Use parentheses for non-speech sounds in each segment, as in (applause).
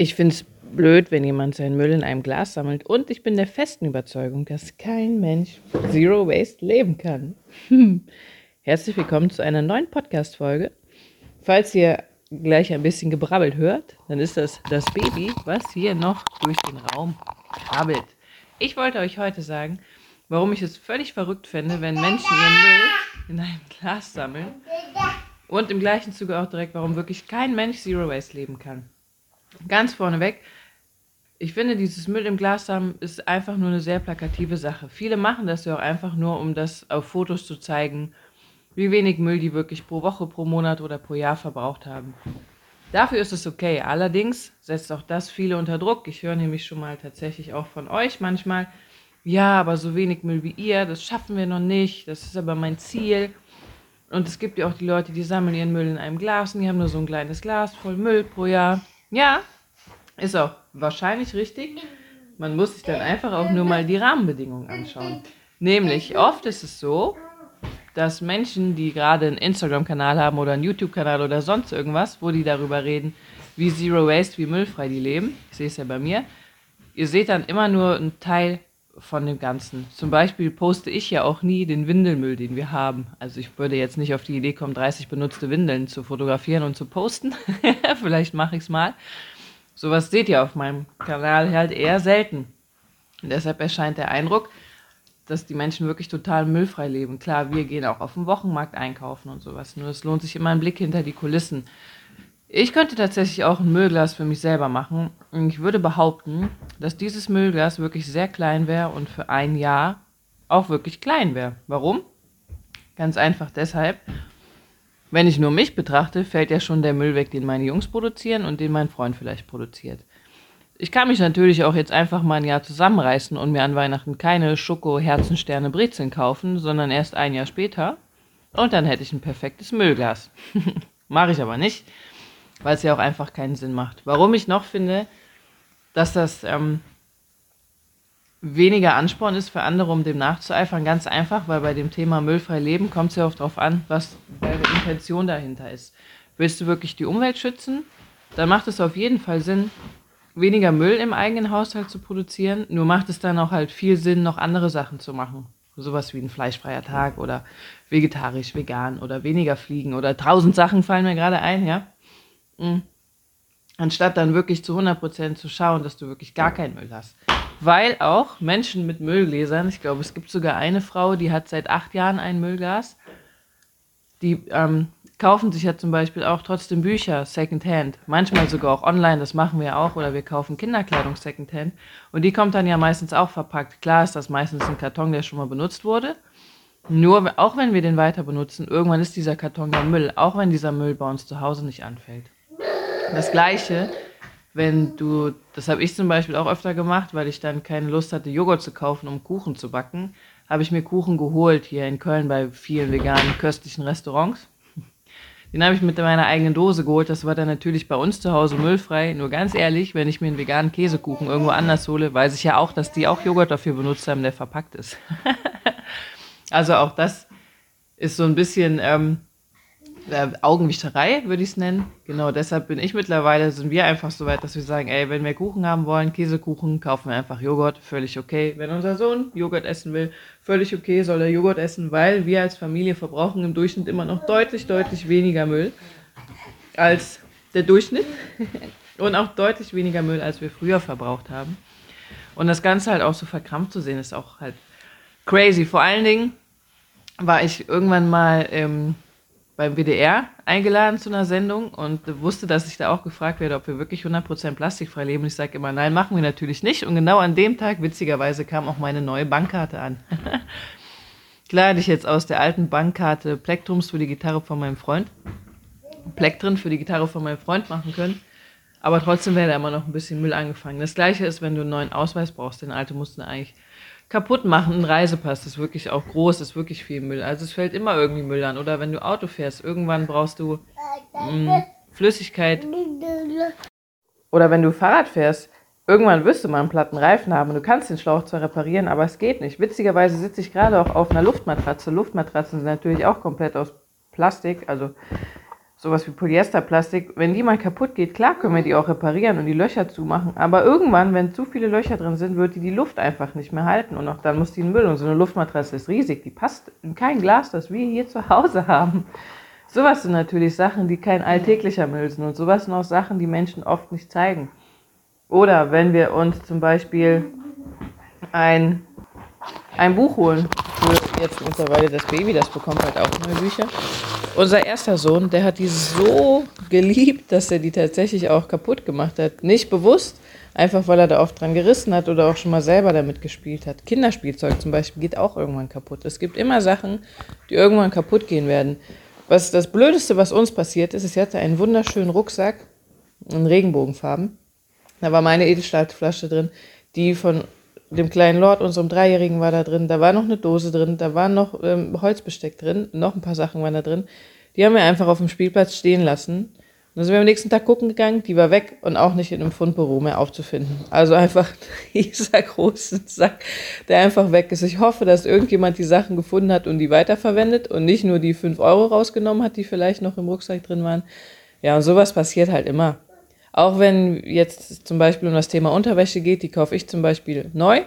Ich finde es blöd, wenn jemand seinen Müll in einem Glas sammelt. Und ich bin der festen Überzeugung, dass kein Mensch Zero Waste leben kann. Herzlich willkommen zu einer neuen Podcast-Folge. Falls ihr gleich ein bisschen gebrabbelt hört, dann ist das das Baby, was hier noch durch den Raum krabbelt. Ich wollte euch heute sagen, warum ich es völlig verrückt finde, wenn Menschen ihren Müll in einem Glas sammeln. Und im gleichen Zuge auch direkt, warum wirklich kein Mensch Zero Waste leben kann. Ganz vorneweg, ich finde, dieses Müll im Glas haben ist einfach nur eine sehr plakative Sache. Viele machen das ja auch einfach nur, um das auf Fotos zu zeigen, wie wenig Müll die wirklich pro Woche, pro Monat oder pro Jahr verbraucht haben. Dafür ist es okay. Allerdings setzt auch das viele unter Druck. Ich höre nämlich schon mal tatsächlich auch von euch manchmal, ja, aber so wenig Müll wie ihr, das schaffen wir noch nicht, das ist aber mein Ziel. Und es gibt ja auch die Leute, die sammeln ihren Müll in einem Glas und die haben nur so ein kleines Glas voll Müll pro Jahr. Ja, ist auch wahrscheinlich richtig. Man muss sich dann einfach auch nur mal die Rahmenbedingungen anschauen. Nämlich, oft ist es so, dass Menschen, die gerade einen Instagram-Kanal haben oder einen YouTube-Kanal oder sonst irgendwas, wo die darüber reden, wie Zero Waste, wie müllfrei die leben, ich sehe es ja bei mir, ihr seht dann immer nur einen Teil von dem Ganzen. Zum Beispiel poste ich ja auch nie den Windelmüll, den wir haben. Also ich würde jetzt nicht auf die Idee kommen, 30 benutzte Windeln zu fotografieren und zu posten. (laughs) Vielleicht mache ich es mal. Sowas seht ihr auf meinem Kanal halt eher selten. Und deshalb erscheint der Eindruck, dass die Menschen wirklich total müllfrei leben. Klar, wir gehen auch auf dem Wochenmarkt einkaufen und sowas. Nur es lohnt sich immer ein Blick hinter die Kulissen. Ich könnte tatsächlich auch ein Müllglas für mich selber machen. Ich würde behaupten, dass dieses Müllglas wirklich sehr klein wäre und für ein Jahr auch wirklich klein wäre. Warum? Ganz einfach deshalb. Wenn ich nur mich betrachte, fällt ja schon der Müll weg, den meine Jungs produzieren und den mein Freund vielleicht produziert. Ich kann mich natürlich auch jetzt einfach mal ein Jahr zusammenreißen und mir an Weihnachten keine Schoko, Herzensterne, Brezeln kaufen, sondern erst ein Jahr später. Und dann hätte ich ein perfektes Müllglas. (laughs) Mache ich aber nicht weil es ja auch einfach keinen Sinn macht. Warum ich noch finde, dass das ähm, weniger Ansporn ist für andere, um dem nachzueifern, ganz einfach, weil bei dem Thema müllfrei leben kommt es ja auch darauf an, was deine Intention dahinter ist. Willst du wirklich die Umwelt schützen, dann macht es auf jeden Fall Sinn, weniger Müll im eigenen Haushalt zu produzieren. Nur macht es dann auch halt viel Sinn, noch andere Sachen zu machen. Sowas wie ein fleischfreier Tag oder vegetarisch, vegan oder weniger fliegen oder tausend Sachen fallen mir gerade ein, ja. Mhm. Anstatt dann wirklich zu 100% zu schauen, dass du wirklich gar keinen Müll hast. Weil auch Menschen mit Müllgläsern, ich glaube, es gibt sogar eine Frau, die hat seit acht Jahren ein Müllglas, die ähm, kaufen sich ja zum Beispiel auch trotzdem Bücher Secondhand. Manchmal sogar auch online, das machen wir auch. Oder wir kaufen Kinderkleidung Secondhand. Und die kommt dann ja meistens auch verpackt. Klar ist das meistens ein Karton, der schon mal benutzt wurde. Nur, auch wenn wir den weiter benutzen, irgendwann ist dieser Karton ja Müll. Auch wenn dieser Müll bei uns zu Hause nicht anfällt. Das Gleiche, wenn du, das habe ich zum Beispiel auch öfter gemacht, weil ich dann keine Lust hatte, Joghurt zu kaufen, um Kuchen zu backen, habe ich mir Kuchen geholt hier in Köln bei vielen veganen, köstlichen Restaurants. Den habe ich mit meiner eigenen Dose geholt. Das war dann natürlich bei uns zu Hause müllfrei. Nur ganz ehrlich, wenn ich mir einen veganen Käsekuchen irgendwo anders hole, weiß ich ja auch, dass die auch Joghurt dafür benutzt haben, der verpackt ist. (laughs) also auch das ist so ein bisschen ähm, äh, Augenwischerei, würde ich es nennen. Genau deshalb bin ich mittlerweile, sind wir einfach so weit, dass wir sagen, ey, wenn wir Kuchen haben wollen, Käsekuchen, kaufen wir einfach Joghurt, völlig okay. Wenn unser Sohn Joghurt essen will, völlig okay, soll er Joghurt essen, weil wir als Familie verbrauchen im Durchschnitt immer noch deutlich, deutlich weniger Müll als der Durchschnitt (laughs) und auch deutlich weniger Müll, als wir früher verbraucht haben. Und das Ganze halt auch so verkrampft zu sehen, ist auch halt crazy. Vor allen Dingen war ich irgendwann mal ähm, beim WDR eingeladen zu einer Sendung und wusste, dass ich da auch gefragt werde, ob wir wirklich 100% plastikfrei leben. Und ich sage immer, nein, machen wir natürlich nicht. Und genau an dem Tag, witzigerweise, kam auch meine neue Bankkarte an. (laughs) Klar hätte ich jetzt aus der alten Bankkarte Plektrums für die Gitarre von meinem Freund, Plektren für die Gitarre von meinem Freund machen können. Aber trotzdem wäre da immer noch ein bisschen Müll angefangen. Das gleiche ist, wenn du einen neuen Ausweis brauchst. Den alten musst du eigentlich kaputt machen. Ein Reisepass ist wirklich auch groß, ist wirklich viel Müll. Also es fällt immer irgendwie Müll an. Oder wenn du Auto fährst, irgendwann brauchst du mh, mm, Flüssigkeit. Oder wenn du Fahrrad fährst, irgendwann wirst du mal einen platten Reifen haben. Du kannst den Schlauch zwar reparieren, aber es geht nicht. Witzigerweise sitze ich gerade auch auf einer Luftmatratze. Luftmatratzen sind natürlich auch komplett aus Plastik, also sowas wie Polyesterplastik, wenn die mal kaputt geht, klar können wir die auch reparieren und die Löcher zumachen. Aber irgendwann, wenn zu viele Löcher drin sind, wird die die Luft einfach nicht mehr halten. Und auch dann muss die in Müll. Und so eine Luftmatratze ist riesig. Die passt in kein Glas, das wir hier zu Hause haben. Sowas sind natürlich Sachen, die kein alltäglicher Müll sind. Und sowas sind auch Sachen, die Menschen oft nicht zeigen. Oder wenn wir uns zum Beispiel ein, ein Buch holen für jetzt mittlerweile das Baby, das bekommt halt auch neue Bücher. Unser erster Sohn, der hat die so geliebt, dass er die tatsächlich auch kaputt gemacht hat. Nicht bewusst, einfach weil er da oft dran gerissen hat oder auch schon mal selber damit gespielt hat. Kinderspielzeug zum Beispiel geht auch irgendwann kaputt. Es gibt immer Sachen, die irgendwann kaputt gehen werden. Was das Blödeste, was uns passiert ist, ist, ich hatte einen wunderschönen Rucksack in Regenbogenfarben. Da war meine Edelstahlflasche drin, die von dem kleinen Lord, unserem Dreijährigen, war da drin. Da war noch eine Dose drin, da war noch ähm, Holzbesteck drin, noch ein paar Sachen waren da drin. Die haben wir einfach auf dem Spielplatz stehen lassen. Und dann sind wir am nächsten Tag gucken gegangen, die war weg und auch nicht in einem Fundbüro mehr aufzufinden. Also einfach dieser große Sack, der einfach weg ist. Ich hoffe, dass irgendjemand die Sachen gefunden hat und die weiterverwendet und nicht nur die 5 Euro rausgenommen hat, die vielleicht noch im Rucksack drin waren. Ja, und sowas passiert halt immer. Auch wenn jetzt zum Beispiel um das Thema Unterwäsche geht, die kaufe ich zum Beispiel neu,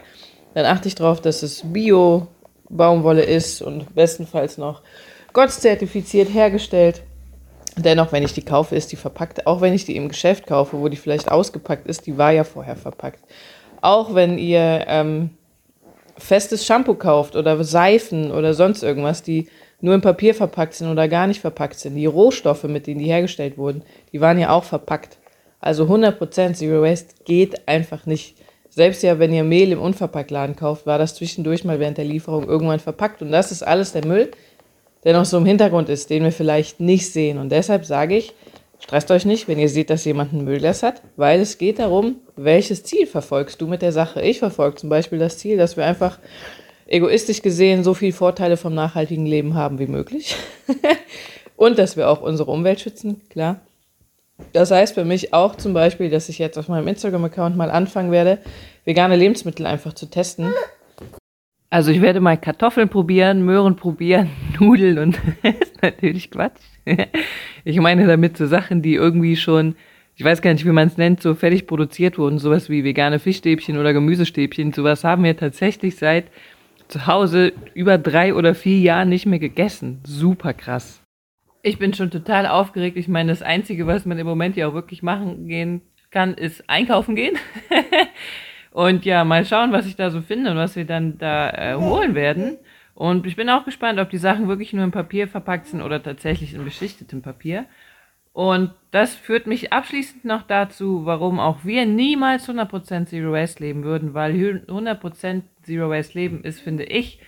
dann achte ich darauf, dass es Bio-Baumwolle ist und bestenfalls noch Gott-zertifiziert hergestellt. Dennoch, wenn ich die kaufe, ist die verpackt. Auch wenn ich die im Geschäft kaufe, wo die vielleicht ausgepackt ist, die war ja vorher verpackt. Auch wenn ihr ähm, festes Shampoo kauft oder Seifen oder sonst irgendwas, die nur im Papier verpackt sind oder gar nicht verpackt sind, die Rohstoffe, mit denen die hergestellt wurden, die waren ja auch verpackt. Also 100% Zero Waste geht einfach nicht. Selbst ja, wenn ihr Mehl im Unverpacktladen kauft, war das zwischendurch mal während der Lieferung irgendwann verpackt. Und das ist alles der Müll, der noch so im Hintergrund ist, den wir vielleicht nicht sehen. Und deshalb sage ich, stresst euch nicht, wenn ihr seht, dass jemand ein Müllglas hat, weil es geht darum, welches Ziel verfolgst du mit der Sache. Ich verfolge zum Beispiel das Ziel, dass wir einfach egoistisch gesehen so viele Vorteile vom nachhaltigen Leben haben wie möglich. (laughs) Und dass wir auch unsere Umwelt schützen, klar. Das heißt für mich auch zum Beispiel, dass ich jetzt auf meinem Instagram-Account mal anfangen werde, vegane Lebensmittel einfach zu testen. Also ich werde mal Kartoffeln probieren, Möhren probieren, (laughs) Nudeln und (laughs) ist natürlich Quatsch. Ich meine damit so Sachen, die irgendwie schon, ich weiß gar nicht, wie man es nennt, so fertig produziert wurden, sowas wie vegane Fischstäbchen oder Gemüsestäbchen, sowas haben wir tatsächlich seit zu Hause über drei oder vier Jahren nicht mehr gegessen. Super krass. Ich bin schon total aufgeregt. Ich meine, das Einzige, was man im Moment ja auch wirklich machen gehen kann, ist einkaufen gehen. (laughs) und ja, mal schauen, was ich da so finde und was wir dann da äh, holen werden. Und ich bin auch gespannt, ob die Sachen wirklich nur im Papier verpackt sind oder tatsächlich in beschichtetem Papier. Und das führt mich abschließend noch dazu, warum auch wir niemals 100% Zero Waste leben würden, weil 100% Zero Waste leben ist, finde ich,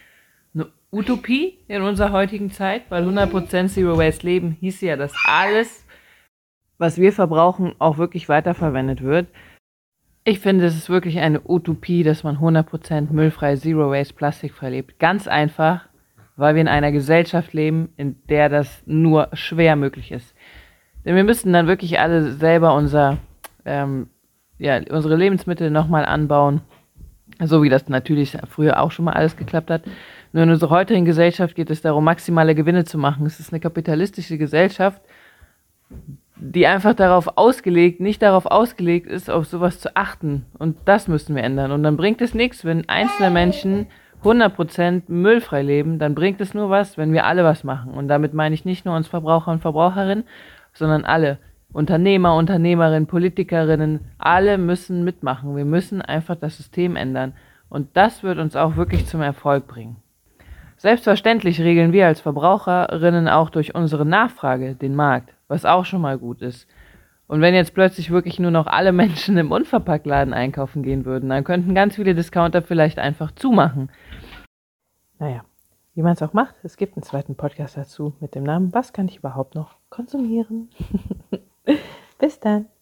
Utopie in unserer heutigen Zeit, weil 100% Zero Waste Leben hieß ja, dass alles, was wir verbrauchen, auch wirklich weiterverwendet wird. Ich finde, es ist wirklich eine Utopie, dass man 100% müllfrei, Zero Waste, plastikfrei lebt. Ganz einfach, weil wir in einer Gesellschaft leben, in der das nur schwer möglich ist. Denn wir müssten dann wirklich alle selber unser, ähm, ja, unsere Lebensmittel nochmal anbauen, so wie das natürlich früher auch schon mal alles geklappt hat. Nur in unserer heutigen Gesellschaft geht es darum, maximale Gewinne zu machen. Es ist eine kapitalistische Gesellschaft, die einfach darauf ausgelegt, nicht darauf ausgelegt ist, auf sowas zu achten. Und das müssen wir ändern. Und dann bringt es nichts, wenn einzelne Menschen 100% müllfrei leben, dann bringt es nur was, wenn wir alle was machen. Und damit meine ich nicht nur uns Verbraucher und Verbraucherinnen, sondern alle. Unternehmer, Unternehmerinnen, Politikerinnen, alle müssen mitmachen. Wir müssen einfach das System ändern. Und das wird uns auch wirklich zum Erfolg bringen. Selbstverständlich regeln wir als Verbraucherinnen auch durch unsere Nachfrage den Markt, was auch schon mal gut ist. Und wenn jetzt plötzlich wirklich nur noch alle Menschen im Unverpacktladen einkaufen gehen würden, dann könnten ganz viele Discounter vielleicht einfach zumachen. Naja, wie man es auch macht, es gibt einen zweiten Podcast dazu mit dem Namen Was kann ich überhaupt noch konsumieren? (laughs) Bis dann.